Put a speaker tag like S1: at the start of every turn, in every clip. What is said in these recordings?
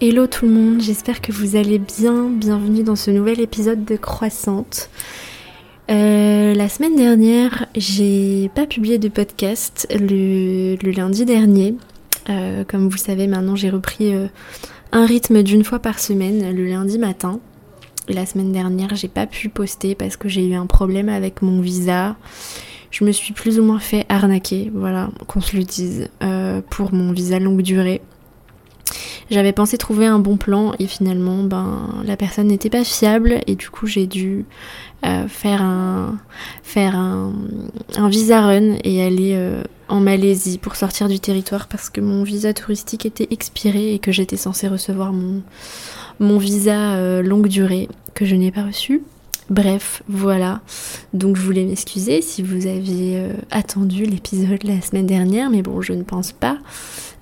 S1: Hello tout le monde, j'espère que vous allez bien. Bienvenue dans ce nouvel épisode de Croissante. Euh, la semaine dernière, j'ai pas publié de podcast le, lundi dernier. Euh, comme vous savez, maintenant j'ai repris euh, un rythme d'une fois par semaine, le lundi matin. La semaine dernière, j'ai pas pu poster parce que j'ai eu un problème avec mon visa. Je me suis plus ou moins fait arnaquer, voilà, qu'on se le dise, pour mon visa longue durée. J'avais pensé trouver un bon plan et finalement, ben, la personne n'était pas fiable et du coup j'ai dû euh, faire un faire un, un, visa run et aller euh, en Malaisie pour sortir du territoire parce que mon visa touristique était expiré et que j'étais censée recevoir mon mon visa euh, longue durée que je n'ai pas reçu. Bref, voilà. Donc je voulais m'excuser si vous aviez attendu l'épisode la semaine dernière, mais bon, je ne pense pas.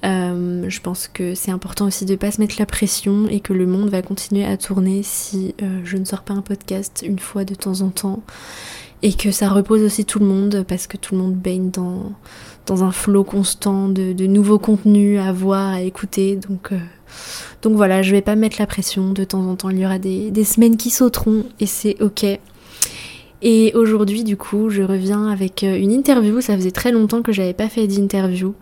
S1: Euh, je pense que c'est important aussi de ne pas se mettre la pression et que le monde va continuer à tourner si euh, je ne sors pas un podcast une fois de temps en temps et que ça repose aussi tout le monde parce que tout le monde baigne dans, dans un flot constant de, nouveaux contenus à voir, à écouter. Donc, euh, donc voilà, je vais pas mettre la pression. De temps en temps, il y aura des, semaines qui sauteront et c'est ok. Et aujourd'hui, du coup, je reviens avec une interview. Ça faisait très longtemps que j'avais pas fait d'interview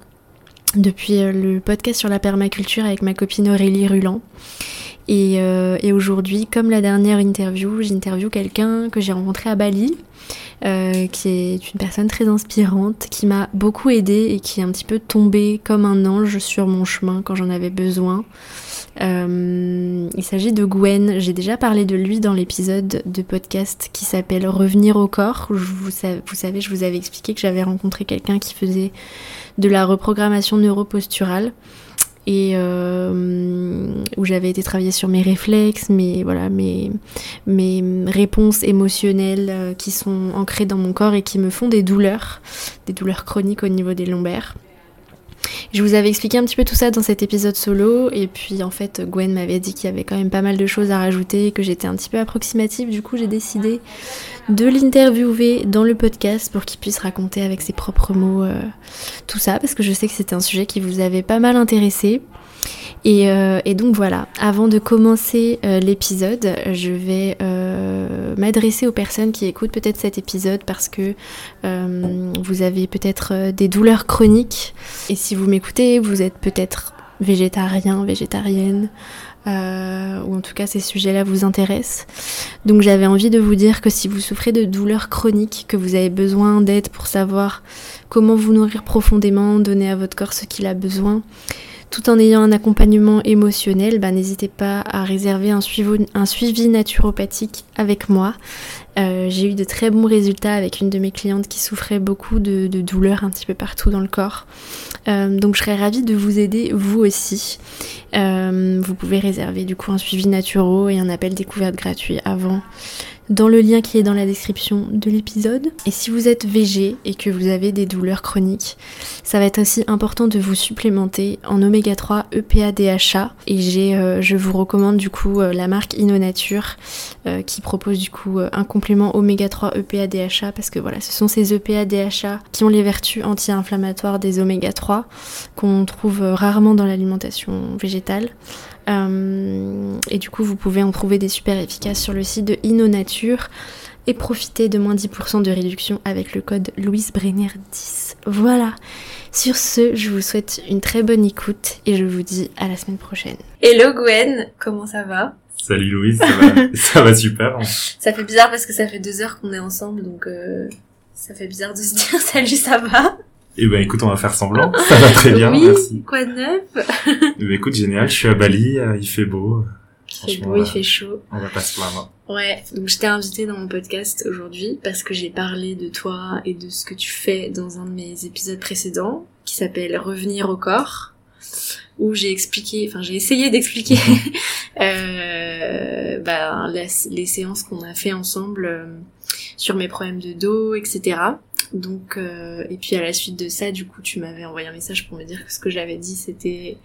S1: depuis euh, le podcast sur la permaculture avec ma copine Aurélie Ruland. Et, euh, et aujourd'hui, comme la dernière interview, j'interview quelqu'un que j'ai rencontré à Bali, euh, qui est une personne très inspirante, qui m'a beaucoup aidée et qui est un petit peu tombée comme un ange sur mon chemin quand j'en avais besoin. Euh, il s'agit de Gwen. J'ai déjà parlé de lui dans l'épisode de podcast qui s'appelle Revenir au corps. Vous, vous savez, je vous avais expliqué que j'avais rencontré quelqu'un qui faisait de la reprogrammation neuroposturale et euh, où j'avais été travailler sur mes réflexes, mes voilà, mes mes réponses émotionnelles euh, qui sont ancrées dans mon corps et qui me font des douleurs, des douleurs chroniques au niveau des lombaires. Je vous avais expliqué un petit peu tout ça dans cet épisode solo, et puis en fait Gwen m'avait dit qu'il y avait quand même pas mal de choses à rajouter, que j'étais un petit peu approximative, du coup j'ai décidé de l'interviewer dans le podcast pour qu'il puisse raconter avec ses propres mots euh, tout ça, parce que je sais que c'était un sujet qui vous avait pas mal intéressé. Euh, et, donc voilà, avant de commencer euh, l'épisode, je vais euh, m'adresser aux personnes qui écoutent peut-être cet épisode parce que vous avez peut-être des douleurs chroniques. Et si vous m'écoutez, vous êtes peut-être végétarien, végétarienne, ou en tout cas ces sujets-là vous intéressent. Donc j'avais envie de vous dire que si vous souffrez de douleurs chroniques, que vous avez besoin d'aide pour savoir comment vous nourrir profondément, donner à votre corps ce qu'il a besoin, tout en ayant un accompagnement émotionnel, bah, n'hésitez pas à réserver un suivi, naturopathique avec moi. Euh, j'ai eu de très bons résultats avec une de mes clientes qui souffrait beaucoup de, douleurs un petit peu partout dans le corps. Euh, donc je serais ravie de vous aider vous aussi. Euh, vous pouvez réserver du coup un suivi naturo et un appel découverte gratuit avant dans le lien qui est dans la description de l'épisode. Et si vous êtes végé et que vous avez des douleurs chroniques, ça va être aussi important de vous supplémenter en oméga 3 EPA DHA. Et j'ai, euh, je vous recommande du coup euh, la marque InnoNature euh, qui propose du coup un complément oméga 3 EPA DHA parce que voilà, ce sont ces EPA DHA qui ont les vertus anti-inflammatoires des oméga 3 qu'on trouve rarement dans l'alimentation végétale. Euh, et du coup, vous pouvez en trouver des super efficaces sur le site de InnoNature et profiter de moins 10% de réduction avec le code Louise Brenner 10. Voilà. Sur ce, je vous souhaite une très bonne écoute et je vous dis à la semaine prochaine. Hello Gwen, comment ça va?
S2: Salut Louise, ça va, ça va super.
S1: Ça fait bizarre parce que ça fait deux heures qu'on est ensemble, donc euh, ça fait bizarre de se dire salut, ça va?
S2: Eh ben écoute, on va faire semblant. Ça va très bien,
S1: oui,
S2: merci.
S1: Quoi de neuf?
S2: Eh ben, écoute, génial. Je suis à Bali, euh, il fait beau.
S1: Il fait beau, il fait chaud.
S2: On va pas se plaindre.
S1: Ouais, donc je t'ai invité dans mon podcast aujourd'hui parce que j'ai parlé de toi et de ce que tu fais dans un de mes épisodes précédents qui s'appelle Revenir au corps où j'ai expliqué, enfin j'ai essayé d'expliquer euh, bah, les séances qu'on a fait ensemble euh, sur mes problèmes de dos, etc. Donc, euh, et puis à la suite de ça, du coup, tu m'avais envoyé un message pour me dire que ce que j'avais dit, c'était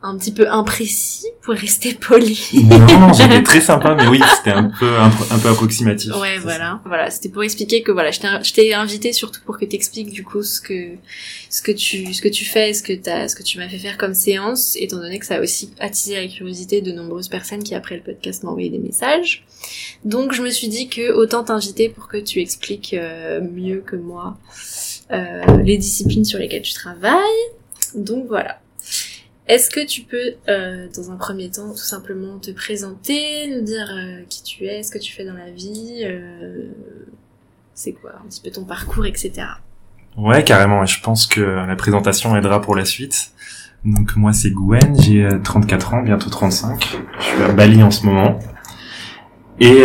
S1: un petit peu imprécis pour rester poli.
S2: Non, non, j'étais très sympa, mais oui, c'était un peu un, peu approximatif.
S1: Ouais, voilà, voilà, c'était pour expliquer que voilà, je t'ai invité surtout pour que t'expliques du coup ce que ce que tu ce que tu fais, ce que t'as ce que tu m'as fait faire comme séance, étant donné que ça a aussi attisé la curiosité de nombreuses personnes qui après le podcast m'ont envoyé des messages. Donc je me suis dit que autant t'inviter pour que tu expliques euh, mieux que moi euh, les disciplines sur lesquelles tu travailles. Donc voilà. Est-ce que tu peux, euh, dans un premier temps, tout simplement te présenter, nous dire euh, qui tu es, ce que tu fais dans la vie, euh, c'est quoi un petit peu ton parcours, etc.
S2: Ouais, carrément. Je pense que la présentation aidera pour la suite. Donc moi c'est Gwen, j'ai 34 ans, bientôt 35. Je suis à Bali en ce moment. Et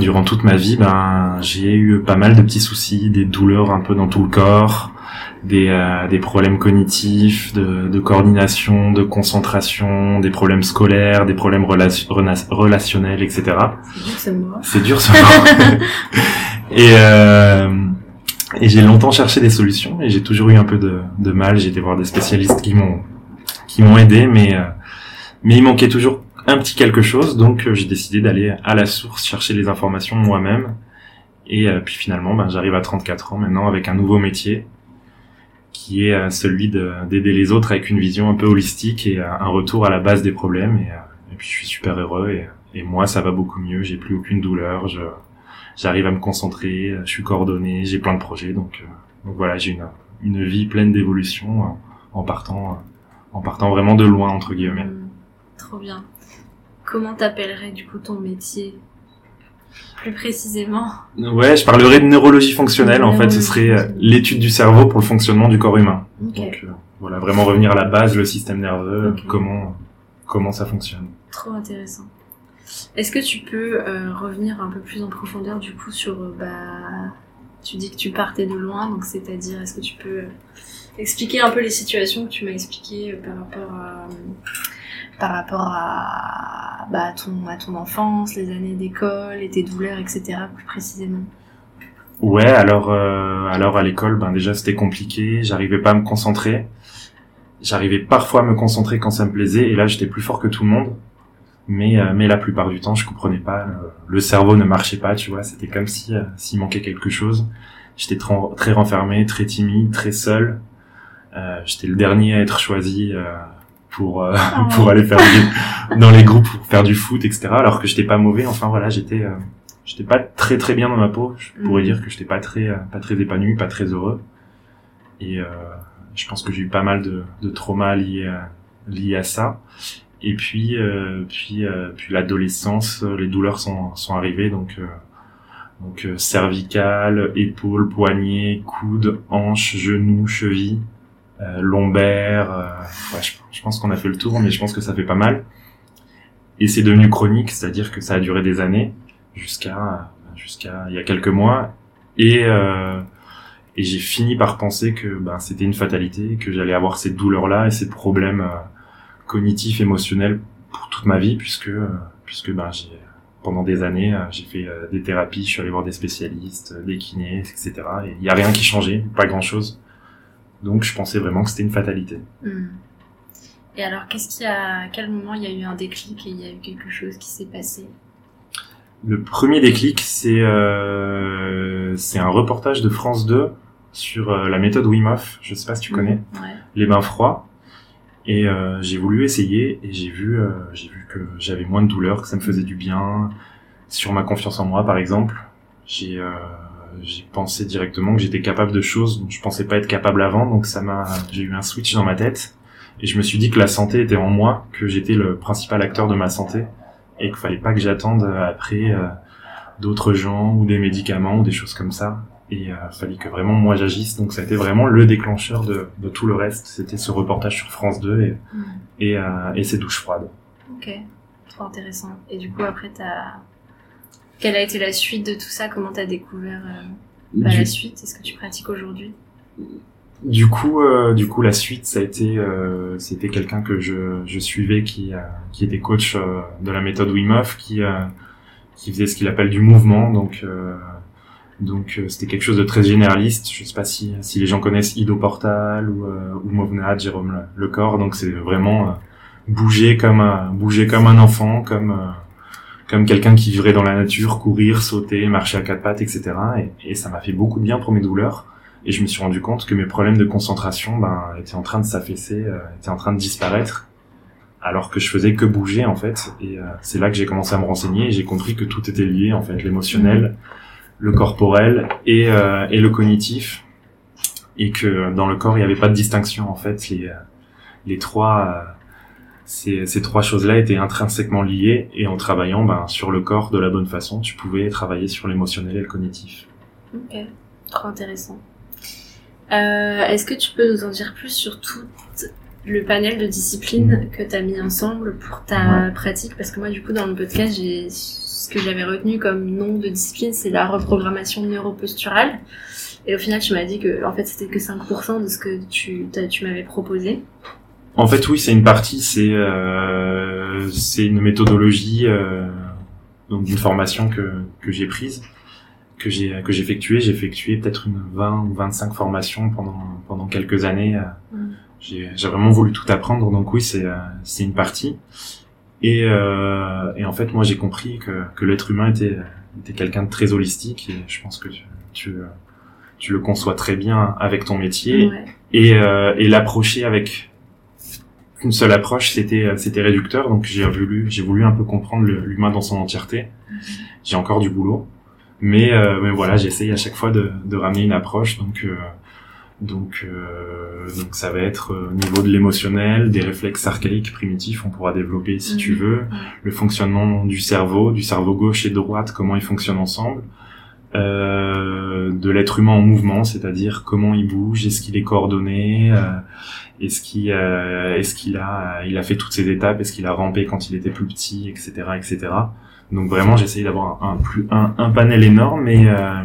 S2: durant toute ma vie, ben j'ai eu pas mal de petits soucis, des douleurs un peu dans tout le corps, des, euh, des problèmes cognitifs, de, de, coordination, de concentration, des problèmes scolaires, des problèmes relationnels, etc. C'est dur ce mot. et euh, et j'ai longtemps cherché des solutions et j'ai toujours eu un peu de, de mal. J'ai été voir des spécialistes qui m'ont qui m'ont aidé, mais euh, mais il manquait toujours un petit quelque chose, donc euh, j'ai décidé d'aller à la source chercher les informations moi-même. Et puis finalement, ben, j'arrive à 34 ans maintenant avec un nouveau métier qui est euh, celui d'aider les autres avec une vision un peu holistique et euh, un retour à la base des problèmes. Et, euh, et puis je suis super heureux et, et moi ça va beaucoup mieux. J'ai plus aucune douleur. J'arrive à me concentrer. Je suis coordonné. J'ai plein de projets. Donc, donc voilà, j'ai une une vie pleine d'évolution en partant en partant vraiment de loin entre guillemets.
S1: Trop bien. Comment t'appellerais du coup ton métier? Plus précisément
S2: Ouais, je parlerai de neurologie fonctionnelle. En fait, ce serait euh, l'étude du cerveau pour le fonctionnement du corps humain. Donc euh, voilà, vraiment revenir à la base, le système nerveux, comment comment ça fonctionne.
S1: Trop intéressant. Est-ce que tu peux euh, revenir un peu plus en profondeur du coup sur bah tu dis que tu partais de loin, donc c'est-à-dire est-ce que tu peux expliquer un peu les situations que tu m'as expliquées par rapport à par rapport à, bah, ton, à ton enfance, les années d'école et tes douleurs, etc. plus précisément
S2: Ouais, alors, euh, alors à l'école, ben déjà c'était compliqué, j'arrivais pas à me concentrer. J'arrivais parfois à me concentrer quand ça me plaisait, et là j'étais plus fort que tout le monde. Mais, euh, mais la plupart du temps, je comprenais pas. Le, cerveau ne marchait pas, tu vois. C'était comme si euh, s'il manquait quelque chose. J'étais très renfermé, très timide, très seul. Euh, j'étais le dernier à être choisi pour euh, ah pour aller faire dans les groupes pour faire du foot etc alors que j'étais pas mauvais. Enfin voilà j'étais euh, j'étais pas très très bien dans ma peau. Je pourrais mm. dire que j'étais pas très euh, pas très épanoui pas très heureux. Et je pense que j'ai eu pas mal de, de traumas liés à, liés à ça. Et puis puis puis l'adolescence les douleurs sont sont arrivées. Donc donc cervical, épaule, poignet, coude, hanche, genou, cheville, euh, lombaire. Euh, je, pense qu'on a fait le tour, mais je pense que ça fait pas mal. Et c'est devenu chronique, c'est-à-dire que ça a duré des années jusqu'à jusqu'à il y a quelques mois. Et euh, et j'ai fini par penser que ben, c'était une fatalité, que j'allais avoir ces douleurs-là et ces problèmes cognitifs, émotionnels pour toute ma vie, puisque puisque ben j'ai pendant des années j'ai fait des thérapies, je suis allé voir des spécialistes, des kinés, etc. Et il y a rien qui changeait, pas grand-chose. Donc je pensais vraiment que c'était une fatalité.
S1: Hmm. Et alors, qu'est-ce qui a, à quel moment il y a eu un déclic et il y a eu quelque chose qui s'est passé?
S2: Le premier déclic, c'est euh, c'est un reportage de France 2 sur euh, la méthode Wim Hof. Je sais pas si tu hmm. connais. Les bains froids. Et euh, j'ai voulu essayer et j'ai vu euh, j'ai vu que j'avais moins de douleur, que ça me faisait du bien sur ma confiance en moi, par exemple. J'ai euh, j'ai pensé directement que j'étais capable de choses dont je pensais pas être capable avant, donc ça m'a, j'ai eu un switch dans ma tête et je me suis dit que la santé était en moi, que j'étais le principal acteur de ma santé et qu'il fallait pas que j'attende après euh, d'autres gens ou des médicaments ou des choses comme ça. Et euh, fallait que vraiment moi j'agisse. Donc ça a été vraiment le déclencheur de, de tout le reste. C'était ce reportage sur France 2 et, mm. et, euh, et ces douches froides.
S1: Ok, trop intéressant. Et du coup après t'as quelle a été la suite de tout ça? Comment t'as découvert euh, bah, la suite Est-ce que tu pratiques aujourd'hui?
S2: Du coup, euh, du coup, la suite, ça a été, euh, c'était quelqu'un que je, je suivais qui, qui était coach de la méthode Wim Hof, qui, qui faisait ce qu'il appelle du mouvement. Donc, donc, c'était quelque chose de très généraliste. Je sais pas si, si les gens connaissent Ido Portal ou, ou Movnat, Jérôme le, corps. Donc, c'est vraiment bouger comme un, bouger comme un enfant, comme euh, comme quelqu'un qui vivrait dans la nature, courir, sauter, marcher à quatre pattes, etc. Et, ça m'a fait beaucoup de bien pour mes douleurs. Et je me suis rendu compte que mes problèmes de concentration ben, étaient en train de s'affaisser, euh, étaient en train de disparaître, alors que je faisais que bouger en fait. Et euh, c'est là que j'ai commencé à me renseigner et j'ai compris que tout était lié en fait, l'émotionnel, le corporel et, euh, et le cognitif, et que dans le corps il n'y avait pas de distinction en fait. Les, les trois ces, ces trois choses-là étaient intrinsèquement liées et en travaillant ben, sur le corps de la bonne façon, tu pouvais travailler sur l'émotionnel et le cognitif.
S1: Ok, trop intéressant. Euh, Est-ce que tu peux nous en dire plus sur tout le panel de disciplines que tu as mis ensemble pour ta
S2: Ouais.
S1: pratique? Parce que moi, du coup, dans le podcast, j'ai ce que j'avais retenu comme nom de discipline, c'est la reprogrammation neuroposturale. Et au final, tu m'as dit que en fait, c'était que 5% de ce que tu, tu m'avais proposé.
S2: En fait, oui, c'est une partie, c'est euh, c'est une méthodologie euh, donc d'une formation que que j'ai prise, que j'ai que j'ai effectuée. J'ai effectué peut-être une 20 ou 25 formations pendant pendant quelques années. euh,
S1: Mm.
S2: J'ai j'ai vraiment voulu tout apprendre, donc oui, c'est euh, c'est une partie. Et euh, et en fait, moi, j'ai compris que que l'être humain était était quelqu'un de très holistique et je pense que tu tu, tu le conçois très bien avec ton métier
S1: Ouais.
S2: et, euh, et l'approcher avec une seule approche c'était c'était réducteur. Donc j'ai voulu j'ai voulu un peu comprendre l'humain dans son entièreté. J'ai encore du boulot. Mais euh, mais voilà j'essaye à chaque fois de, de ramener une approche. Donc euh, donc euh, donc ça va être euh, au niveau de l'émotionnel des réflexes archaïques primitifs on pourra développer si tu
S1: Mhm.
S2: veux. Le fonctionnement du cerveau du cerveau gauche et droite comment ils fonctionnent ensemble. Euh, de l'être humain en mouvement, c'est-à-dire comment il bouge, est-ce qu'il est coordonné, euh, est-ce qu'il euh, est-ce qu'il a il a fait toutes ces étapes, est-ce qu'il a rampé quand il était plus petit, etc., etc. Donc vraiment, j'essaye d'avoir un, un plus un, un panel énorme et euh,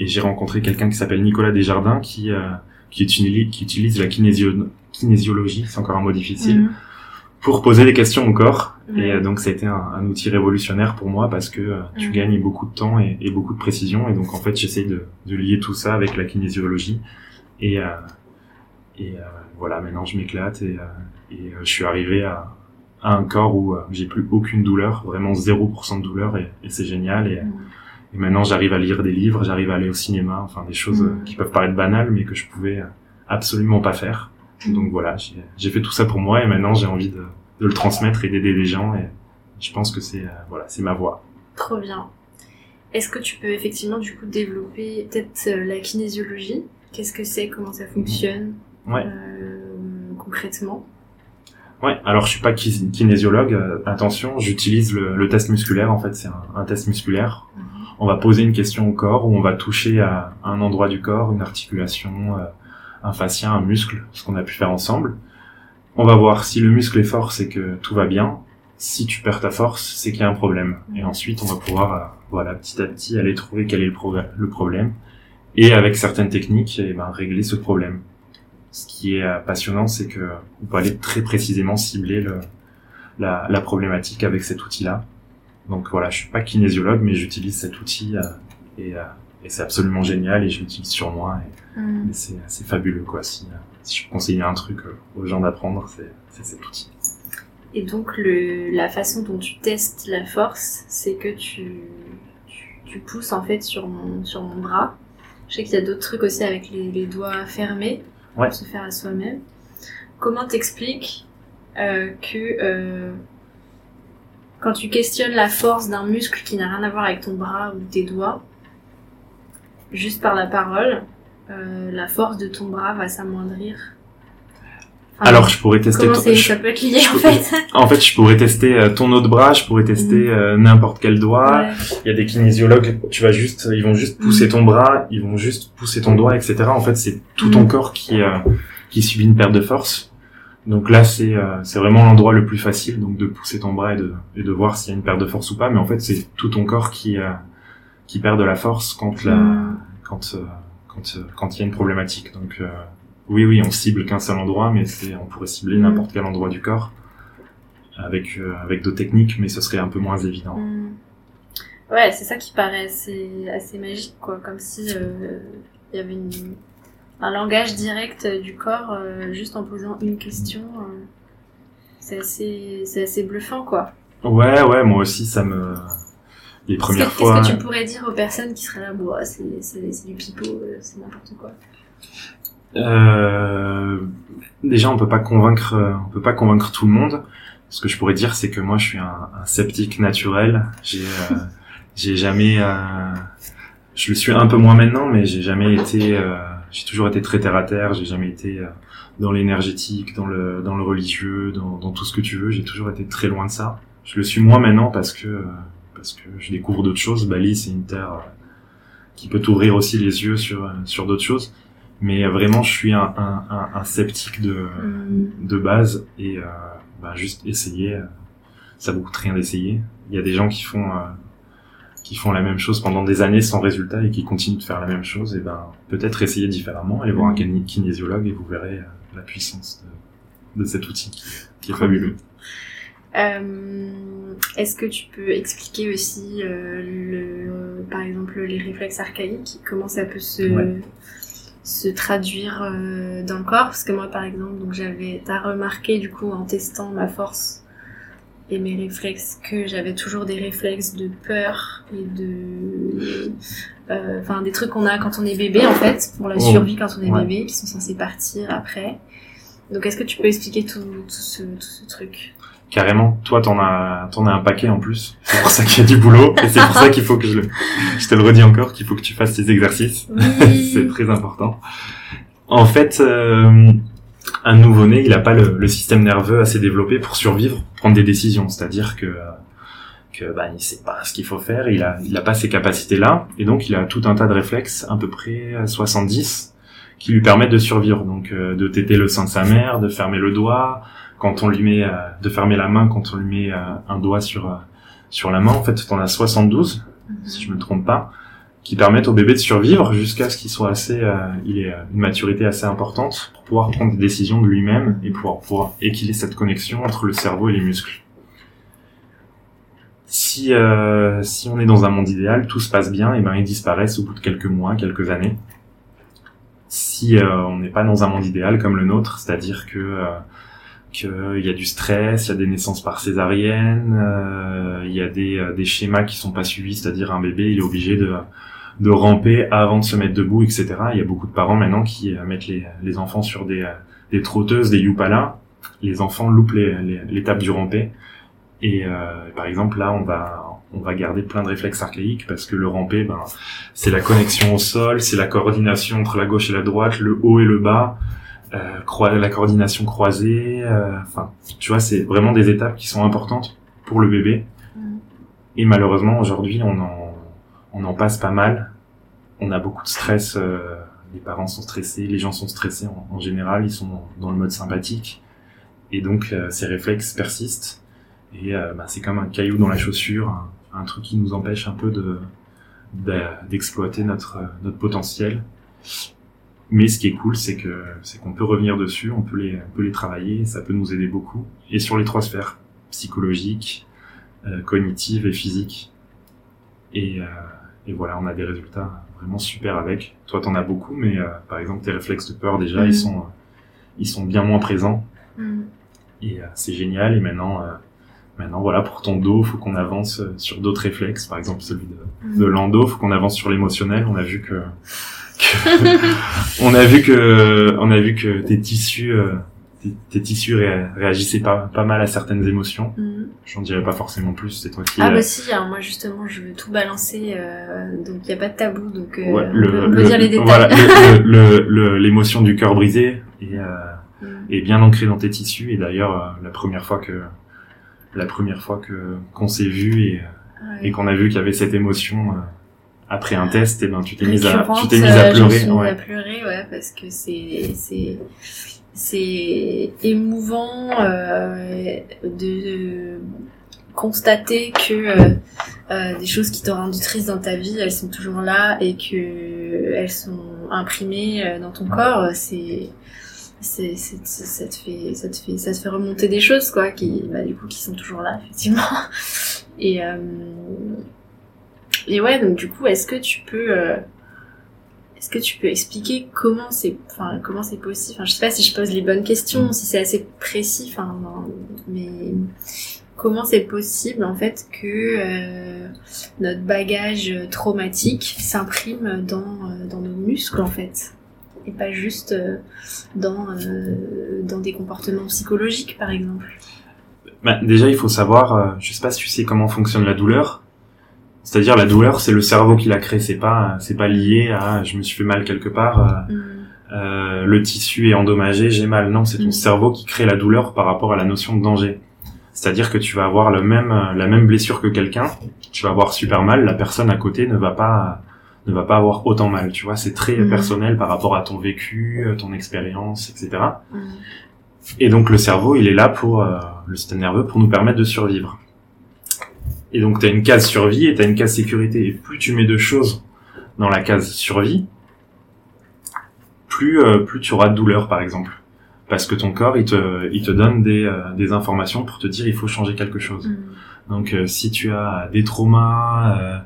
S2: et j'ai rencontré quelqu'un qui s'appelle Nicolas Desjardins qui euh, qui utilise qui utilise la kinésio- kinésiologie, c'est encore un mot difficile,
S1: Mhm.
S2: pour poser des questions au corps. Et euh, donc ça a été un, un outil révolutionnaire pour moi parce que euh, tu
S1: Mhm.
S2: gagnes beaucoup de temps et, et beaucoup de précision. Et donc en fait j'essaie de, de lier tout ça avec la kinésiologie. Et, euh, et euh, voilà, maintenant je m'éclate et, euh, et euh, je suis arrivé à, à un corps où j'ai plus aucune douleur, vraiment 0% de douleur et, et c'est génial. Et,
S1: Mhm.
S2: et maintenant j'arrive à lire des livres, j'arrive à aller au cinéma, enfin des choses
S1: Mhm.
S2: qui peuvent paraître banales mais que je pouvais absolument pas faire. Donc voilà, j'ai fait tout ça pour moi et maintenant j'ai envie de, de le transmettre et d'aider les gens et je pense que c'est euh, voilà, c'est ma voie.
S1: Trop bien. Est-ce que tu peux effectivement du coup développer peut-être la kinésiologie? Qu'est-ce que c'est? Comment ça fonctionne?
S2: Ouais.
S1: euh, concrètement
S2: Ouais, alors je suis pas ki- kinésiologue, euh, attention, j'utilise le, le test musculaire en fait, c'est un, un test musculaire. On va poser une question au corps où on va toucher à un endroit du corps, une articulation, euh, un fascia, un muscle, ce qu'on a pu faire ensemble. On va voir si le muscle est fort, c'est que tout va bien. Si tu perds ta force, c'est qu'il y a un problème. Et ensuite, on va pouvoir, voilà, petit à petit, aller trouver quel est le problème. Et avec certaines techniques, eh ben, régler ce problème. Ce qui est euh, passionnant, c'est que on peut aller très précisément cibler le, la, la problématique avec cet outil-là. Donc voilà, je suis pas kinésiologue, mais j'utilise cet outil euh, et, euh, et c'est absolument génial et je l'utilise sur moi et, et c'est fabuleux quoi. Si, si je conseille un truc aux gens d'apprendre, c'est c'est cet outil.
S1: Et donc le, la façon dont tu testes la force, c'est que tu, tu, tu pousses en fait sur mon, sur mon bras. Je sais qu'il y a d'autres trucs aussi avec les, les doigts fermés Se faire à soi-même. Comment t'expliques euh, que euh, quand tu questionnes la force d'un muscle qui n'a rien à voir avec ton bras ou tes doigts, juste par la parole, euh, la force de ton bras va s'amoindrir? Enfin,
S2: Alors je pourrais tester.
S1: comment
S2: ton-
S1: c'est-
S2: je-
S1: ça peut être lié
S2: je
S1: en fait
S2: en fait, je pourrais tester euh, ton autre bras, je pourrais tester
S1: Mhm.
S2: euh, n'importe quel doigt.
S1: Ouais.
S2: Il y a des kinésiologues, tu vas juste, ils vont juste pousser
S1: Mhm.
S2: ton bras, ils vont juste pousser ton doigt, etc. En fait, c'est tout ton
S1: Mhm.
S2: corps qui euh, qui subit une perte de force. Donc là, c'est euh, c'est vraiment l'endroit le plus facile, donc de pousser ton bras et de et de voir s'il y a une perte de force ou pas. Mais en fait, c'est tout ton corps qui euh, qui perd de la force quand la quand euh, quand euh, quand il y a une problématique. Donc euh, oui, oui, on cible qu'un seul endroit, mais c'est on pourrait cibler
S1: Mhm.
S2: n'importe quel endroit du corps avec euh, avec d'autres techniques, mais ce serait un peu moins évident.
S1: Mm. Ouais, c'est ça qui paraît assez, assez magique, quoi. Comme si euh, il y avait une, un langage direct du corps euh, juste en posant une question. c'est assez, c'est assez bluffant, quoi.
S2: Ouais, ouais, moi aussi, ça me... Les premières
S1: que-
S2: fois...
S1: Qu'est-ce que tu pourrais dire aux personnes qui seraient là, bon, c'est, c'est, c'est du pipeau, c'est n'importe quoi.
S2: Euh, déjà, on peut pas convaincre, on peut pas convaincre tout le monde. Ce que je pourrais dire, c'est que moi, je suis un, sceptique naturel. J'ai, euh, j'ai jamais, euh, je le suis un peu moins maintenant, mais j'ai jamais été, j'ai toujours été très terre à terre. J'ai jamais été dans l'énergétique, dans le, dans le religieux, dans, tout ce que tu veux. J'ai toujours été très loin de ça. Je le suis moins maintenant parce que, parce que je découvre d'autres choses. Bali, c'est une terre qui peut t'ouvrir aussi les yeux sur, sur d'autres choses. Mais vraiment, je suis un, un, un, un sceptique de,
S1: Mm.
S2: de base et euh, bah, juste essayer. euh, Ça vous coûte rien d'essayer. Il y a des gens qui font euh, qui font la même chose pendant des années sans résultat et qui continuent de faire la même chose. Et ben peut-être essayer différemment, aller voir un kiné- kinésiologue et vous verrez euh, la puissance de, de cet outil qui, est fabuleux.
S1: Euh, est-ce que tu peux expliquer aussi, euh, le, par exemple, les réflexes archaïques, comment ça peut se,
S2: Ouais.
S1: Se traduire euh, dans le corps Parce que moi, par exemple, donc j'avais, t'as remarqué du coup en testant ma force et mes réflexes que j'avais toujours des réflexes de peur et de, euh, enfin des trucs qu'on a quand on est bébé en fait pour la survie quand on est
S2: Ouais.
S1: bébé, qui sont censés partir après. Donc est-ce que tu peux expliquer tout, tout ce, tout ce truc?
S2: Carrément, toi t'en as t'en as un paquet en plus. C'est pour ça qu'il y a du boulot et c'est pour ça qu'il faut que je le je te le redis encore qu'il faut que tu fasses tes exercices. c'est très important. En fait, euh, un nouveau-né, il n'a pas le, le système nerveux assez développé pour survivre, prendre des décisions. C'est-à-dire que que bah, il sait pas ce qu'il faut faire, il a il a pas ces capacités-là, et donc il a tout un tas de réflexes, à peu près 70, qui lui permettent de survivre. Donc euh, de téter le sein de sa mère, de fermer le doigt, quand on lui met, euh, de fermer la main quand on lui met euh, un doigt sur euh, sur la main. En fait, on a 72 si je me trompe pas, qui permettent au bébé de survivre jusqu'à ce qu'il soit assez, euh, il ait une maturité assez importante pour pouvoir prendre des décisions de lui-même et pouvoir, pouvoir ait cette connexion entre le cerveau et les muscles. Si, euh, si on est dans un monde idéal, tout se passe bien, et ben ils disparaissent au bout de quelques mois, quelques années. Si euh, on n'est pas dans un monde idéal comme le nôtre, c'est-à-dire que qu'il y a du stress, il y a des naissances par césarienne, euh, il y a des, euh, des schémas qui sont pas suivis, c'est-à-dire un bébé il est obligé de, de ramper avant de se mettre debout, etc. Il y a beaucoup de parents maintenant qui euh, mettent les, les enfants sur des, euh, des trotteuses, des youpala. Les enfants loupent l'étape du ramper. Et euh, par exemple là on va on va garder plein de réflexes archaïques parce que le ramper, ben, c'est la connexion au sol, c'est la coordination entre la gauche et la droite, le haut et le bas euh, la coordination croisée, euh, enfin, tu vois, c'est vraiment des étapes qui sont importantes pour le bébé.
S1: Mhm.
S2: Et malheureusement, aujourd'hui, on en, on en passe pas mal. On a beaucoup de stress. euh, les parents sont stressés, les gens sont stressés en, en général. Ils sont dans le mode sympathique, et donc euh, ces réflexes persistent. Et bah, c'est comme un caillou dans la chaussure, un, un truc qui nous empêche un peu de- d'exploiter notre notre potentiel. Mais ce qui est cool, c'est que c'est qu'on peut revenir dessus, on peut les on peut les travailler, ça peut nous aider beaucoup. Et sur les trois sphères psychologique, euh, cognitive et physique. Et, euh, et voilà, on a des résultats vraiment super avec. Toi, t'en as beaucoup, mais euh, par exemple, tes réflexes de peur déjà, ils sont ils sont bien moins présents.
S1: Mm.
S2: Et euh, c'est génial. Et maintenant, euh, maintenant voilà, pour ton dos, faut qu'on avance euh, sur d'autres réflexes. Par exemple, celui de,
S1: Mm.
S2: de l'endo, faut qu'on avance sur l'émotionnel. On a vu que- on a vu que, on a vu que tes tissus, euh, tes, tes tissus ré- réagissaient pas, pas mal à certaines émotions.
S1: Mm.
S2: J'en dirais pas forcément plus. C'est toi qui.
S1: Ah
S2: euh,
S1: bah si, alors moi justement je veux tout balancer, euh, donc il n'y a pas de tabou, donc euh,
S2: ouais,
S1: on,
S2: le-
S1: peut, on peut
S2: le-
S1: dire les détails.
S2: Voilà, le- l'émotion du cœur brisé et euh,
S1: Mm.
S2: est bien ancrée dans tes tissus. Et d'ailleurs, la première fois que, la première fois que qu'on s'est vu et,
S1: Ouais.
S2: et qu'on a vu qu'il y avait cette émotion après un test, et ben tu t'es mise à, tu t'es mise à
S1: euh, je
S2: pleurer.
S1: mise
S2: ouais.
S1: à pleurer, ouais, parce que c'est c'est c'est émouvant euh, de, de constater que euh, euh, des choses qui t'ont rendu triste dans ta vie, elles sont toujours là et que elles sont imprimées euh, dans ton corps. C'est c'est c'est- c'est- ça te fait ça te fait ça te fait remonter des choses quoi qui bah, du coup qui sont toujours là effectivement et euh, et ouais donc du coup est-ce que tu peux euh, Est-ce que tu peux expliquer comment c'est, enfin, comment c'est possible? Enfin, je sais pas si je pose les bonnes questions, si c'est assez précis, enfin, mais comment c'est possible en fait que euh, notre bagage traumatique s'imprime dans, euh, dans nos muscles en fait? Et pas juste euh, dans, dans des comportements psychologiques par exemple.
S2: Bah, Déjà il faut savoir, je sais pas si tu sais comment fonctionne la douleur, c'est-à-dire la douleur c'est le cerveau qui l'a créée, c'est pas, c'est pas lié à je me suis fait mal quelque part. Mm. Euh, le tissu est endommagé, j'ai mal. Non, c'est ton mm. cerveau qui crée la douleur par rapport à la notion de danger. C'est-à-dire que tu vas avoir le même, la même blessure que quelqu'un, tu vas avoir super mal, la personne à côté ne va pas, ne va pas avoir autant mal, tu vois, c'est très mhm. personnel par rapport à ton vécu, ton expérience, etc. Et donc le cerveau, il est là pour, euh, le système nerveux, pour nous permettre de survivre. Et donc tu as une case survie et tu as une case sécurité. Et plus tu mets de choses dans la case survie, plus, euh, plus tu auras de douleur, par exemple parce que ton corps il te il te donne des euh, des informations pour te dire il faut changer quelque chose. Mm. Donc euh, si tu as des traumas, euh,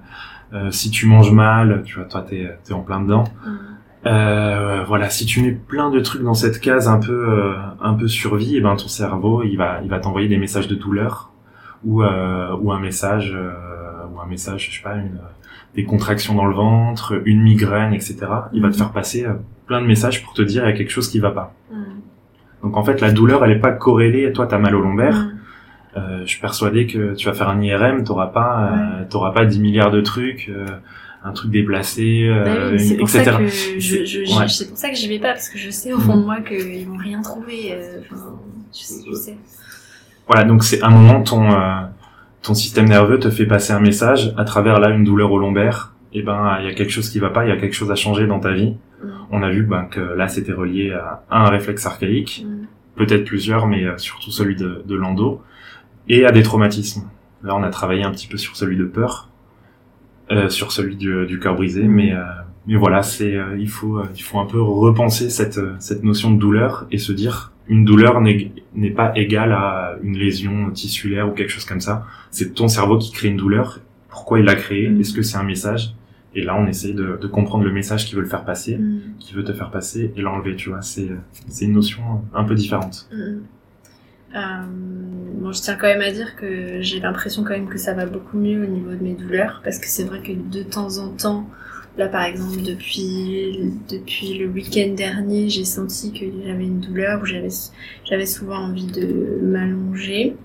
S2: euh, si tu manges mal, tu vois toi t'es es en plein dedans. Mm. voilà, si tu mets plein de trucs dans cette case un peu un peu survie, et eh ben ton cerveau il va il va t'envoyer des messages de douleur ou ou un message ou un message je sais pas une des contractions dans le ventre, une migraine, etc. Il va te mm. faire passer plein de messages pour te dire il y a quelque chose qui va pas. Donc en fait, la douleur, elle est pas corrélée. Toi, t'as mal au lombaire. Mm. Euh, je suis persuadé que tu vas faire un IRM, t'auras pas, euh, t'auras pas 10 milliards de trucs, euh, un truc déplacé, euh,
S1: bah c'est pour etc. Ça que je, je, C'est pour ça que j'y vais pas parce que je sais au fond de moi qu'ils vont rien trouver. Euh, je, sais, je sais.
S2: Voilà, donc c'est un moment ton ton système nerveux te fait passer un message à travers là une douleur au lombaire. Et eh ben il y a quelque chose qui va pas, il y a quelque chose à changer dans ta vie. Mm. On a vu ben, que là, c'était relié à un réflexe archaïque, mm. peut-être plusieurs, mais euh, surtout celui de, de l'endo, et à des traumatismes. Là, on a travaillé un petit peu sur celui de peur, euh, sur celui du, du cœur brisé, mm. mais euh, mais voilà, c'est euh, il faut il faut un peu repenser cette cette notion de douleur et se dire une douleur n'est pas égale à une lésion tissulaire ou quelque chose comme ça. C'est ton cerveau qui crée une douleur. Pourquoi il l'a créée? Est-ce que c'est un message? Et là, on essaye de, de comprendre le message qu'il veut le faire passer, mm. qu'il veut te faire passer, et l'enlever, tu vois. C'est, c'est une notion un peu différente. Mm.
S1: Euh, bon, je tiens quand même à dire que j'ai l'impression quand même que ça va beaucoup mieux au niveau de mes douleurs, parce que c'est vrai que de temps en temps, là par exemple depuis depuis le week-end dernier, j'ai senti que j'avais une douleur, où j'avais j'avais souvent envie de m'allonger.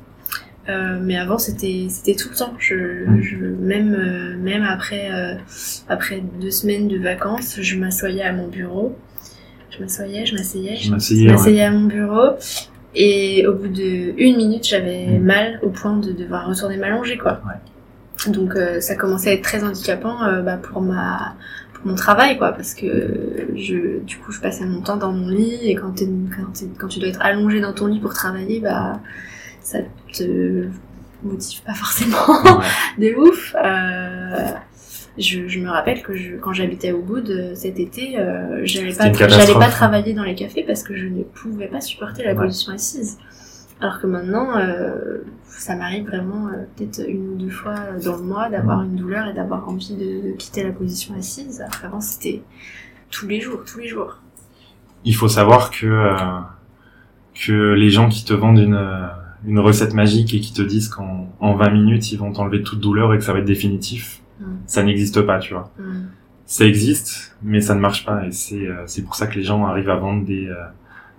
S1: Euh, mais avant c'était c'était tout le temps. Je, je même euh, même après euh, après deux semaines de vacances, je m'assoyais à mon bureau. Je m'assoyais, je m'asseyais, je m'asseyais à mon bureau. Et au bout de une minute, j'avais mm. mal au point de devoir retourner m'allonger quoi. Ouais. Donc ça commençait à être très handicapant bah, pour ma pour mon travail quoi parce que je du coup je passais mon temps dans mon lit et quand, quand, quand tu dois être allongé dans ton lit pour travailler bah ça te motive pas forcément de ouf. Euh, je, je, me rappelle que je, quand j'habitais au bout de cet été, euh, j'allais pas, j'allais pas travailler dans les cafés parce que je ne pouvais pas supporter la position assise. Alors que maintenant, euh, ça m'arrive vraiment euh, peut-être une ou deux fois dans le mois d'avoir une douleur et d'avoir envie de, de, quitter la position assise. Alors qu'avant, c'était tous les jours, tous les jours.
S2: Il faut savoir que euh, que les gens qui te vendent une une recette magique et qui te disent qu'en en 20 minutes ils vont t'enlever toute douleur et que ça va être définitif, mm. ça n'existe pas, tu vois. Mm. Ça existe, mais ça ne marche pas et c'est pour ça que les gens arrivent à vendre des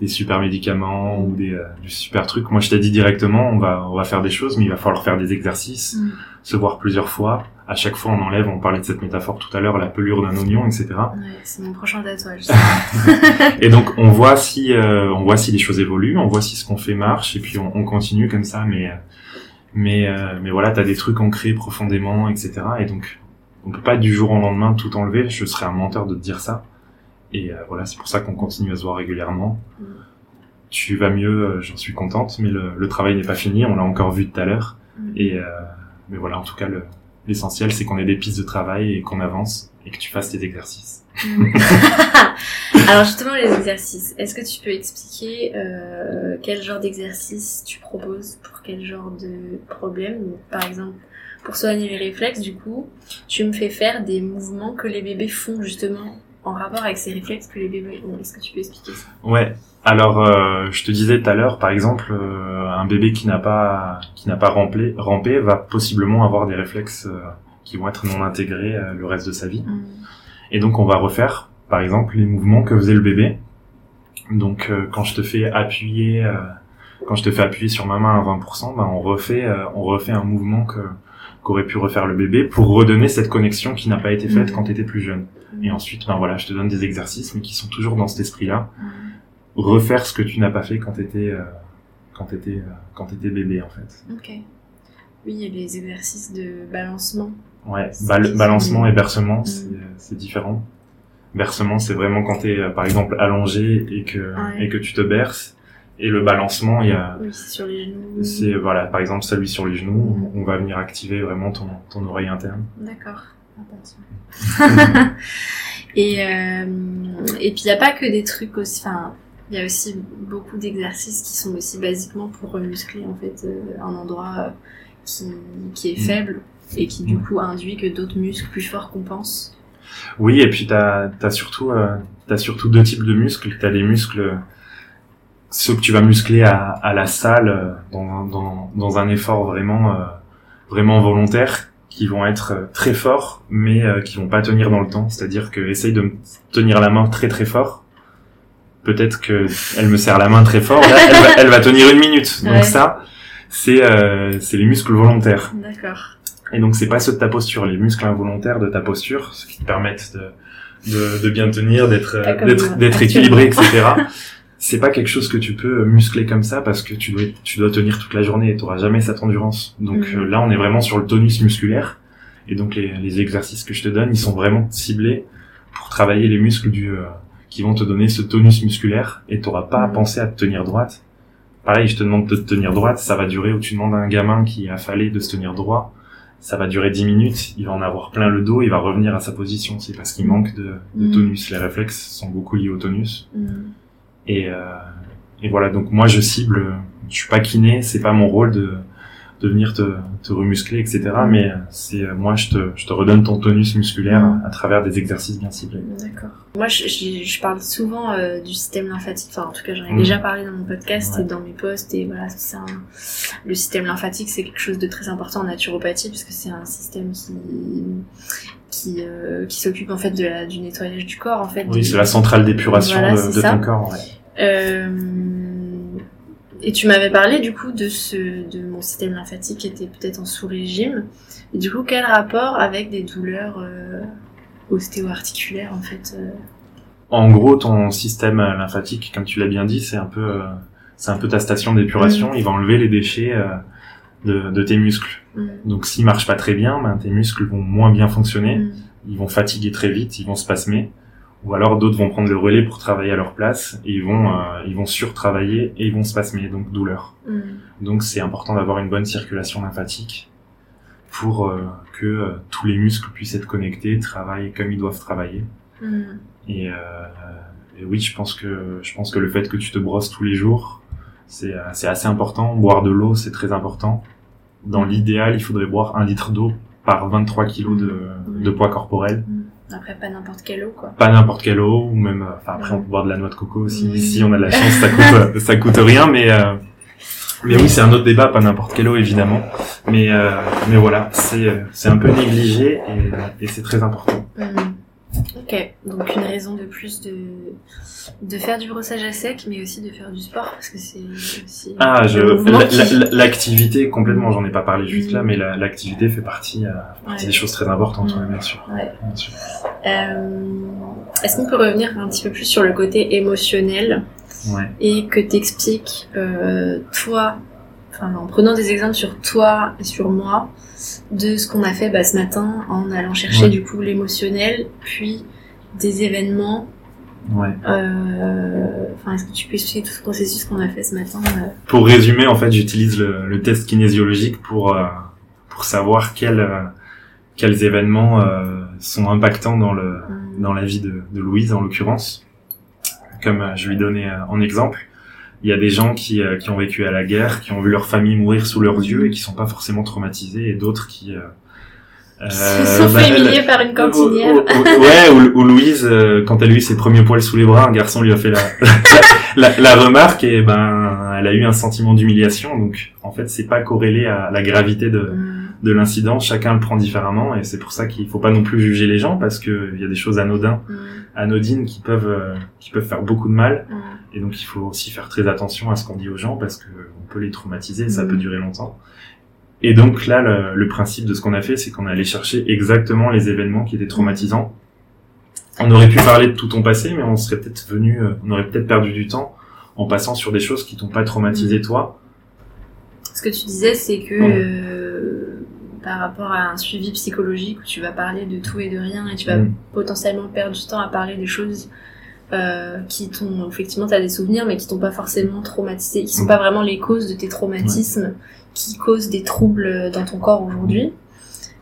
S2: des super médicaments ou des euh, du super truc. Moi, je t'ai dit directement, on va on va faire des choses, mais il va falloir faire des exercices, mm. se voir plusieurs fois. À chaque fois, on enlève. On parlait de cette métaphore tout à l'heure, la pelure d'un oignon, etc.
S1: Ouais, c'est mon prochain tatouage.
S2: et donc, on voit si euh, on voit si les choses évoluent, on voit si ce qu'on fait marche, et puis on, on continue comme ça. Mais mais euh, mais voilà, t'as des trucs ancrés profondément, etc. Et donc, on peut pas du jour au lendemain tout enlever. Je serais un menteur de te dire ça. Et euh, voilà, c'est pour ça qu'on continue à se voir régulièrement. Mm. Tu vas mieux, euh, j'en suis contente, mais le, le travail n'est pas fini, on l'a encore vu tout à l'heure. Mm. Et euh, mais voilà, en tout cas, l'essentiel, c'est qu'on ait des pistes de travail et qu'on avance et que tu fasses tes exercices.
S1: Mm. Alors justement, les exercices, est-ce que tu peux expliquer euh, quel genre d'exercice tu proposes pour quel genre de problème? Par exemple, pour soigner les réflexes, du coup, tu me fais faire des mouvements que les bébés font justement en rapport avec ces réflexes que les bébés ont. Est-ce que tu peux expliquer ça?
S2: Ouais. Alors, euh, je te disais tout à l'heure, par exemple, euh, un bébé qui n'a pas qui n'a pas rampé, rampé va possiblement avoir des réflexes euh, qui vont être non intégrés euh, le reste de sa vie.
S1: Mm.
S2: Et donc, on va refaire, par exemple, les mouvements que faisait le bébé. Donc, euh, quand je te fais appuyer, euh, quand je te fais appuyer sur ma main à 20%, ben on refait, euh, on refait un mouvement que qu'aurait pu refaire le bébé pour redonner cette connexion qui n'a pas été faite
S1: Mhm.
S2: quand tu étais plus jeune. Et ensuite, ben voilà, je te donne des exercices, mais qui sont toujours dans cet esprit-là.
S1: Mm.
S2: Refaire ce que tu n'as pas fait quand t'étais, euh, quand t'étais, euh, quand t'étais bébé, en fait.
S1: Ok. Oui, il y a les exercices de balancement.
S2: Ouais, bal- balancement et bercement,
S1: Mhm.
S2: c'est, différent. Bercement, c'est vraiment quand t'es, euh, par exemple, allongé et que,
S1: Ouais.
S2: et que tu te berces. Et le balancement, il y a,
S1: Oui, c'est sur les genoux.
S2: c'est, voilà, par exemple, celui sur les genoux, on va venir activer vraiment ton, ton oreille interne.
S1: D'accord. Attention. et euh, et puis il n'y a pas que des trucs aussi. Enfin, il y a aussi beaucoup d'exercices qui sont aussi basiquement pour remuscler en fait euh, un endroit euh, qui, qui est
S2: Mm.
S1: faible et qui du
S2: Mm.
S1: coup induit que d'autres muscles plus forts compensent.
S2: Oui, et puis t'as as surtout euh, t'as surtout deux types de muscles. T'as des muscles ceux que tu vas muscler à, à la salle euh, dans, dans, dans un effort vraiment euh, vraiment volontaire qui vont être euh, très forts mais euh, qui vont pas tenir dans le temps. C'est-à-dire que essaye de me tenir la main très très fort. Peut-être que elle me serre la main très fort. Là, elle, va, elle va tenir une minute. Donc
S1: Ouais.
S2: ça, c'est euh, c'est les muscles volontaires.
S1: D'accord.
S2: Et donc c'est pas ceux de ta posture, les muscles involontaires de ta posture, ceux qui te permettent de, de, de bien tenir, d'être d'être d'être équilibré, etc. c'est pas quelque chose que tu peux muscler comme ça parce que tu dois tu dois tenir toute la journée et t'auras jamais cette endurance. Donc
S1: Mhm.
S2: euh, là on est vraiment sur le tonus musculaire et donc les, les exercices que je te donne ils sont vraiment ciblés pour travailler les muscles du euh, qui vont te donner ce tonus musculaire et t'auras pas à
S1: Mhm.
S2: penser à te tenir droite. Pareil, je te demande de te tenir droite, ça va durer, ou tu demandes à un gamin qui a fallu de se tenir droit, ça va durer 10 minutes, il va en avoir plein le dos, il va revenir à sa position, c'est parce qu'il manque de, de
S1: Mhm.
S2: tonus. Les réflexes sont beaucoup liés au tonus. Et, euh, et voilà, donc moi je cible, je suis pas kiné, c'est pas mon rôle de, de venir te, te remuscler, etc. Mais c'est euh, moi je te, je te redonne ton tonus musculaire
S1: Mhm.
S2: à travers des exercices bien ciblés.
S1: D'accord. Moi, je, je, je parle souvent euh, du système lymphatique. Enfin, en tout cas, j'en ai
S2: Mm.
S1: déjà parlé dans mon podcast
S2: Ouais.
S1: et dans mes posts. Et voilà, c'est un... le système lymphatique, c'est quelque chose de très important en naturopathie parce que c'est un système qui qui, euh, qui s'occupe en fait de la, du nettoyage du corps en fait.
S2: Oui, c'est la centrale d'épuration
S1: Voilà,
S2: de, ton corps. ouais.
S1: Euh, Et tu m'avais parlé du coup de ce de mon système lymphatique qui était peut-être en sous-régime. Et du coup, quel rapport avec des douleurs euh, ostéo-articulaires en fait euh,
S2: En gros, ton système euh, lymphatique, comme tu l'as bien dit, c'est un peu, euh, c'est un peu ta station d'épuration.
S1: Mm.
S2: Il va enlever les déchets de, de tes muscles.
S1: mm,
S2: Donc, s'ils marchent pas très bien, ben, tes muscles vont moins bien fonctionner.
S1: mm,
S2: Ils vont fatiguer très vite, ils vont spasmer. Ou alors d'autres vont prendre le relais pour travailler à leur place et ils vont, euh, ils vont surtravailler et ils vont spasmer, donc douleur.
S1: mm.
S2: Donc, c'est important d'avoir une bonne circulation lymphatique pour euh, que euh, tous les muscles puissent être connectés, travaillent comme ils doivent travailler.
S1: Mm.
S2: Et, euh, et oui, je pense que je pense que le fait que tu te brosses tous les jours, c'est c'est assez important. Boire de l'eau, c'est très important. Dans l'idéal, il faudrait boire un litre d'eau par 23 kilos de, de poids corporel.
S1: Après, pas n'importe quelle eau, quoi.
S2: Pas n'importe quelle eau, ou même, euh, enfin après on peut boire de la noix de coco aussi. Si on a de la chance, ça coûte ça coûte rien, mais euh, mais oui, c'est un autre débat, pas n'importe quelle eau évidemment. Mais euh, mais voilà, c'est euh, c'est un peu négligé et, et c'est très important.
S1: Mm. Ok, donc une raison de plus de, de faire du brossage à sec, mais aussi de faire du sport, parce que c'est aussi
S2: Ah, je, l'activité, complètement, j'en ai pas parlé juste là,
S1: Mm.
S2: mais la- l'activité fait partie, euh, partie
S1: Ouais.
S2: des choses très importantes,
S1: Mm.
S2: ouais, bien sûr.
S1: Ouais.
S2: Bien sûr.
S1: Euh, Est-ce qu'on peut revenir un petit peu plus sur le côté émotionnel
S2: Ouais.
S1: et que t'expliques, euh, toi, enfin, en prenant des exemples sur toi et sur moi, de ce qu'on a fait bah, ce matin en allant chercher
S2: Ouais.
S1: du coup l'émotionnel, puis des événements.
S2: Ouais.
S1: euh, est-ce que tu peux expliquer tout ce processus qu'on a fait ce matin euh,
S2: Pour résumer, en fait, j'utilise le, le test kinésiologique pour, euh, pour savoir quels, euh, quels événements sont impactants dans, le,
S1: hum,
S2: dans la vie de, de Louise, en l'occurrence. Comme je lui donnais en exemple, il y a des gens qui, euh, qui ont vécu à la guerre, qui ont vu leur famille mourir sous leurs yeux et qui sont pas forcément traumatisés, et d'autres qui, euh,
S1: Euh, se sont bah, fait humilier par une cantinière.
S2: ouais, ou, Louise, euh, quand elle a eu ses premiers poils sous les bras, un garçon lui a fait la, la, la, remarque et ben, elle a eu un sentiment d'humiliation. Donc, en fait, c'est pas corrélé à la gravité de, mm. de l'incident. Chacun le prend différemment et c'est pour ça qu'il faut pas non plus juger les gens parce que il y a des choses anodines, mm. anodines qui peuvent, euh, qui peuvent faire beaucoup de mal. Mm. Et donc, il faut aussi faire très attention à ce qu'on dit aux gens parce que on peut les traumatiser, ça peut durer longtemps. Et donc là, le, principe de ce qu'on a fait, c'est qu'on est allé chercher exactement les événements qui étaient traumatisants. On aurait pu parler de tout ton passé, mais on serait peut-être venu, euh, on aurait peut-être perdu du temps en passant sur des choses qui t'ont pas traumatisé mm. toi.
S1: Ce que tu disais, c'est que euh, par rapport à un suivi psychologique où tu vas parler de tout et de rien et tu vas mm. potentiellement perdre du temps à parler des choses euh, qui t'ont effectivement t'as des souvenirs mais qui t'ont pas forcément traumatisé qui sont mm. pas vraiment les causes de tes traumatismes qui causent des troubles dans ton corps aujourd'hui.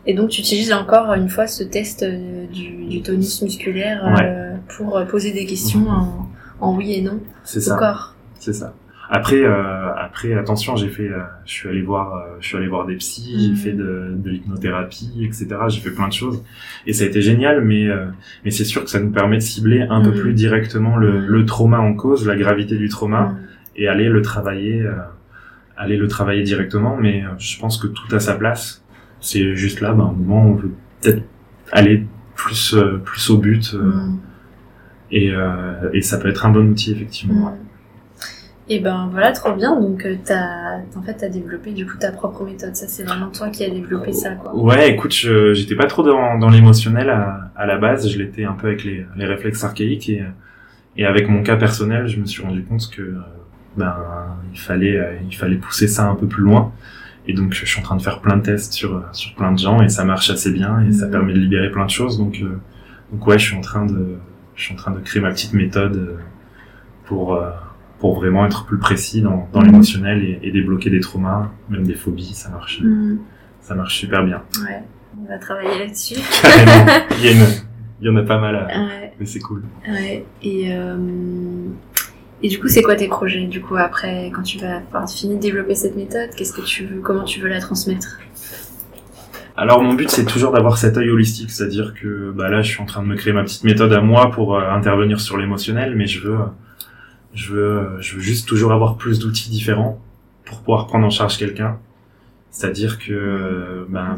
S1: Et donc tu utilises encore une fois ce test euh, du, du tonus musculaire euh, pour poser des questions en, en oui et non au corps.
S2: C'est ça. Après, euh, après, attention, j'ai fait, euh, je suis allé voir, euh, je suis allé voir des psys, j'ai mm. fait de, de l'hypnothérapie, etc. J'ai fait plein de choses et ça a été génial, mais mais c'est sûr que ça nous permet de cibler un peu mm. plus directement le, mm. le, trauma en cause, la gravité du trauma et aller le travailler aller le travailler directement, mais je pense que tout a sa place. C'est juste là, ben, un moment, on veut peut-être aller plus euh, plus au but, et, et ça peut être un bon outil effectivement.
S1: Et ben voilà, trop bien. Donc t'as en fait t'as développé du coup ta propre méthode. Ça c'est vraiment toi qui as développé ça quoi.
S2: Ouais, écoute, j'étais pas trop dans, dans l'émotionnel à, à, la base. Je l'étais un peu avec les, les réflexes archaïques et et avec mon cas personnel, je me suis rendu compte que ben il fallait euh, il fallait pousser ça un peu plus loin et donc je suis en train de faire plein de tests sur sur plein de gens et ça marche assez bien et ça mhm. permet de libérer plein de choses donc euh, donc ouais je suis en train de je suis en train de créer ma petite méthode euh, pour vraiment être plus précis dans, dans mhm. l'émotionnel et, et, débloquer des traumas même des phobies ça marche mhm. ça marche super bien.
S1: Ouais on va travailler là-dessus.
S2: Il y a une il y en a pas mal mais c'est cool.
S1: Ouais et euh, et du coup, c'est quoi tes projets Du coup, après, quand tu vas avoir fini de développer cette méthode, qu'est-ce que tu veux Comment tu veux la transmettre?
S2: Alors mon but c'est toujours d'avoir cet œil holistique, c'est-à-dire que bah là je suis en train de me créer ma petite méthode à moi pour euh, intervenir sur l'émotionnel, mais je veux, je veux, je veux juste toujours avoir plus d'outils différents pour pouvoir prendre en charge quelqu'un. C'est-à-dire que
S1: ben,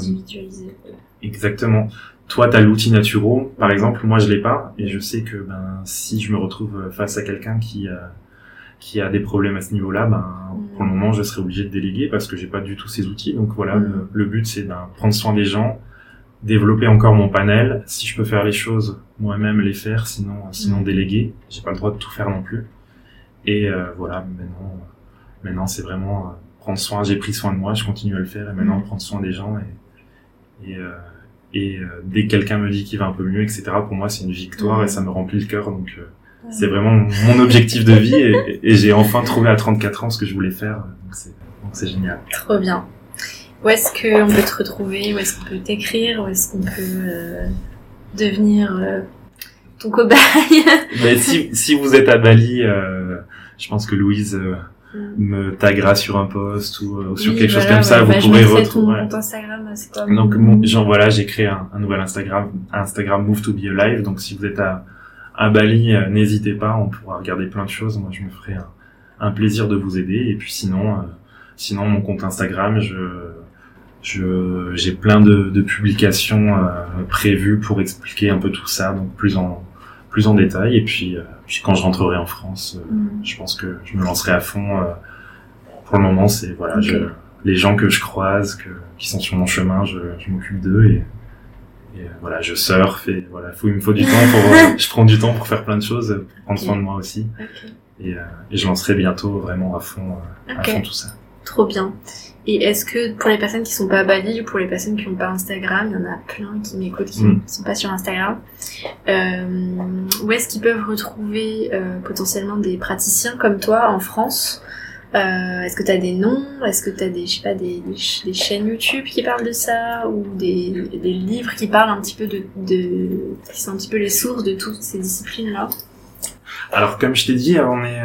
S2: exactement. Toi t'as l'outil naturel par exemple. Moi je l'ai pas. Et je sais que ben si je me retrouve face à quelqu'un qui euh, qui a des problèmes à ce niveau-là ben pour le moment je serai obligé de déléguer parce que j'ai pas du tout ces outils. Donc voilà mm. le, but c'est ben, prendre soin des gens développer encore mon panel. Si je peux faire les choses moi-même les faire sinon sinon mm. déléguer j'ai pas le droit de tout faire non plus et euh, voilà maintenant maintenant c'est vraiment euh, prendre soin j'ai pris soin de moi je continue à le faire et maintenant mm. prendre soin des gens et, et et euh, dès que quelqu'un me dit qu'il va un peu mieux, etc., pour moi, c'est une victoire et ça me remplit le cœur. Donc, c'est vraiment mon objectif de vie et, j'ai enfin trouvé à 34 ans ce que je voulais faire. Donc, c'est génial.
S1: Trop bien. Où est-ce qu'on peut te retrouver? Où est-ce qu'on peut t'écrire? Où est-ce qu'on peut euh, devenir ton cobaye
S2: ben, si, si vous êtes à Bali, je pense que Louise Mm. me taguera sur un post ou, euh, sur quelque chose comme ça, vous bah, pourrez retrouver.
S1: Instagram, c'est quoi
S2: Donc, genre voilà, j'ai créé un, nouvel Instagram, Instagram Move to Be Alive. Donc, si vous êtes à, à Bali, euh, n'hésitez pas, on pourra regarder plein de choses. Moi, je me ferai un, un plaisir de vous aider. Et puis, sinon, euh, sinon, mon compte Instagram, je, j'ai plein de, de publications prévues pour expliquer un peu tout ça, donc plus en, plus en détail. Et puis, puis quand je rentrerai en France, euh, mm. je pense que je me lancerai à fond. Euh, pour le moment, c'est voilà, je, les gens que je croise, que, qui sont sur mon chemin, je, je m'occupe d'eux et, et, euh, voilà, je surfe et voilà, faut, il me faut du temps pour, je prends du temps pour faire plein de choses, pour prendre soin de moi aussi. Et, et, je lancerai bientôt vraiment à fond, à fond tout ça.
S1: Trop bien. Et est-ce que pour les personnes qui sont pas à Bali ou pour les personnes qui n'ont pas Instagram, il y en a plein qui m'écoutent qui mm. sont pas sur Instagram, euh, où est-ce qu'ils peuvent retrouver euh, potentiellement des praticiens comme toi en France? Euh, Est-ce que tu as des noms? Est-ce que tu as des, je sais pas, des, des, chaînes YouTube qui parlent de ça ou des, des livres qui parlent un petit peu de, de, qui sont un petit peu les sources de toutes ces disciplines-là?
S2: Alors comme je t'ai dit, on est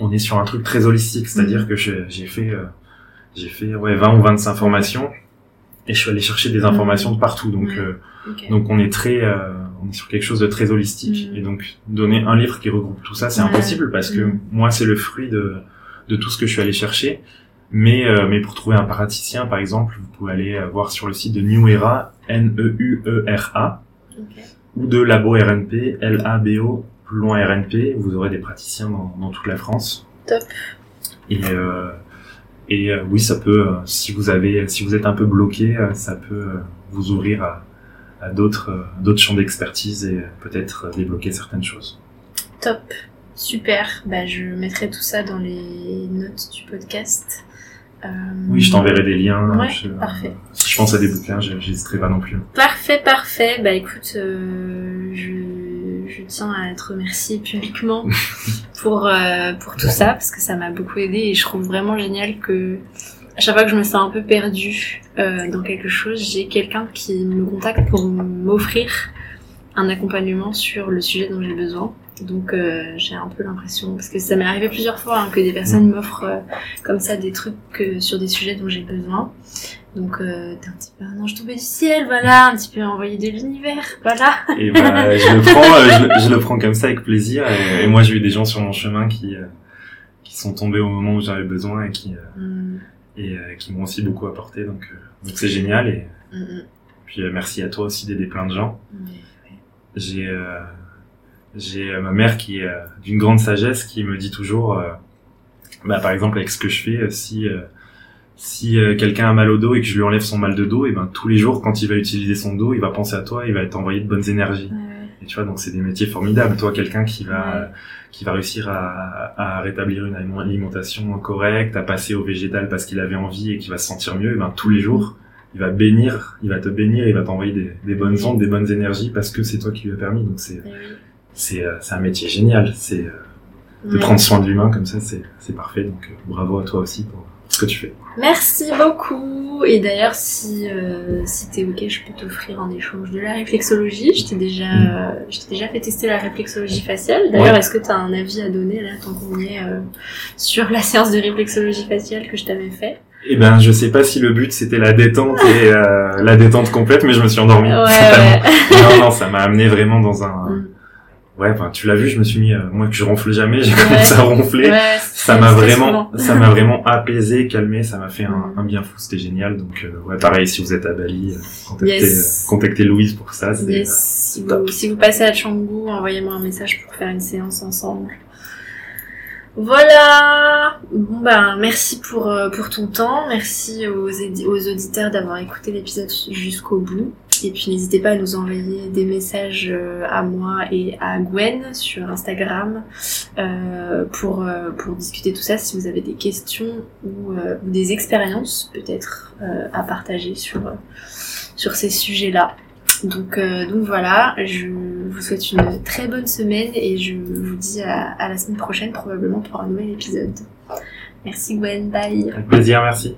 S2: on est sur un truc très holistique, c'est-à-dire mm. que j'ai fait euh, j'ai fait ouais 20 ou 25 formations et je suis allé chercher des informations de partout. Donc, euh, donc on est très, euh, on est sur quelque chose de très holistique.
S1: Mhm.
S2: Et donc donner un livre qui regroupe tout ça, c'est impossible parce que moi c'est le fruit de de tout ce que je suis allé chercher. Mais euh, mais pour trouver un praticien, par exemple, vous pouvez aller euh, voir sur le site de New Era, N E U E R A, ou de Labo RNP, L A B O plus loin RNP. Vous aurez des praticiens dans, dans toute la France.
S1: Top.
S2: Et euh, et euh, oui, ça peut, euh, si vous avez, si vous êtes un peu bloqué, ça peut vous ouvrir à, à d'autres, d'autres champs d'expertise et peut-être débloquer certaines choses.
S1: Top. Super. Bah, je mettrai tout ça dans les notes du podcast. Euh,
S2: Oui, je t'enverrai des liens.
S1: Ouais,
S2: je- euh,
S1: parfait.
S2: si je pense à des bouquins, je- j'hésiterai pas non plus.
S1: Parfait, parfait. Bah écoute, euh, je, je tiens à te remercier publiquement pour, euh, pour tout ça, parce que ça m'a beaucoup aidé et je trouve vraiment génial que à chaque fois que je me sens un peu perdue euh, dans quelque chose, j'ai quelqu'un qui me contacte pour m'offrir un accompagnement sur le sujet dont j'ai besoin. Donc euh, j'ai un peu l'impression, parce que ça m'est arrivé plusieurs fois hein, que des personnes m'offrent euh, comme ça des trucs euh, sur des sujets dont j'ai besoin. Donc t'es un petit peu un ange tombé du ciel, voilà, un petit peu envoyé de l'univers, voilà.
S2: Et bah, je le prends, je, le- je le prends comme ça avec plaisir. Et, et moi, j'ai eu des gens sur mon chemin qui, qui sont tombés au moment où j'avais besoin et qui,
S1: Mm,
S2: et qui m'ont aussi beaucoup apporté. Donc, donc c'est génial. Et
S1: mm, mm.
S2: puis merci à toi aussi d'aider plein de gens. J'ai euh, j'ai euh, ma mère qui est euh, d'une grande sagesse qui me dit toujours, euh, bah, par exemple avec ce que je fais, si si quelqu'un a mal au dos et que je lui enlève son mal de dos, et ben tous les jours quand il va utiliser son dos, il va penser à toi, il va t'envoyer de bonnes énergies.
S1: ouais.
S2: Et tu vois, donc c'est des métiers formidables. Toi, quelqu'un qui va
S1: Ouais.
S2: qui va réussir à, à rétablir une alimentation correcte, à passer au végétal parce qu'il avait envie et qui va se sentir mieux, et ben tous les jours, il va bénir, il va te bénir, il va t'envoyer des, des bonnes ondes, des bonnes énergies parce que c'est toi qui lui as permis. Donc c'est
S1: Eh
S2: c'est euh, c'est un métier génial. C'est euh, de
S1: Ouais.
S2: prendre soin de l'humain comme ça, c'est c'est parfait. Donc euh, bravo à toi aussi pour ce que tu fais.
S1: Merci beaucoup. Et d'ailleurs, si, euh, si t'es ok, je peux t'offrir en échange de la réflexologie. Je t'ai déjà, euh, je t'ai déjà fait tester la réflexologie faciale. D'ailleurs,
S2: Ouais.
S1: est-ce que t'as un avis à donner là, tant qu'on est, euh, sur la séance de réflexologie faciale que je t'avais fait?
S2: Eh ben, je sais pas si le but c'était la détente et euh, la détente complète, mais je me suis endormi.
S1: Ouais.
S2: Non, non, ça m'a amené vraiment dans un.
S1: Mm.
S2: Ouais, enfin, tu l'as vu, je me suis mis, euh, moi que je ronfle jamais, j'ai
S1: Ouais.
S2: commencé à ronfler. Ça m'a vraiment, ça m'a vraiment apaisé, calmé, ça m'a fait un,
S1: Mm.
S2: un bien fou, c'était génial. Donc, euh, ouais, pareil, si vous êtes à Bali, euh, contactez,
S1: Yes.
S2: euh, contactez Louise pour ça.
S1: Yes,
S2: euh,
S1: si, vous, si vous passez à Canggu, envoyez-moi un message pour faire une séance ensemble. Voilà. Bon ben merci pour euh, ton temps, merci aux auditeurs d'avoir écouté l'épisode jusqu'au bout. Et puis n'hésitez pas à nous envoyer des messages euh, à moi et à Gwen sur Instagram euh, pour discuter tout ça. Si vous avez des questions ou, des expériences peut-être à partager sur ces sujets-là. Donc, euh, donc voilà, je vous souhaite une très bonne semaine et je vous dis à, à la semaine prochaine probablement pour un nouvel épisode. Merci Gwen, bye
S2: Avec plaisir, merci.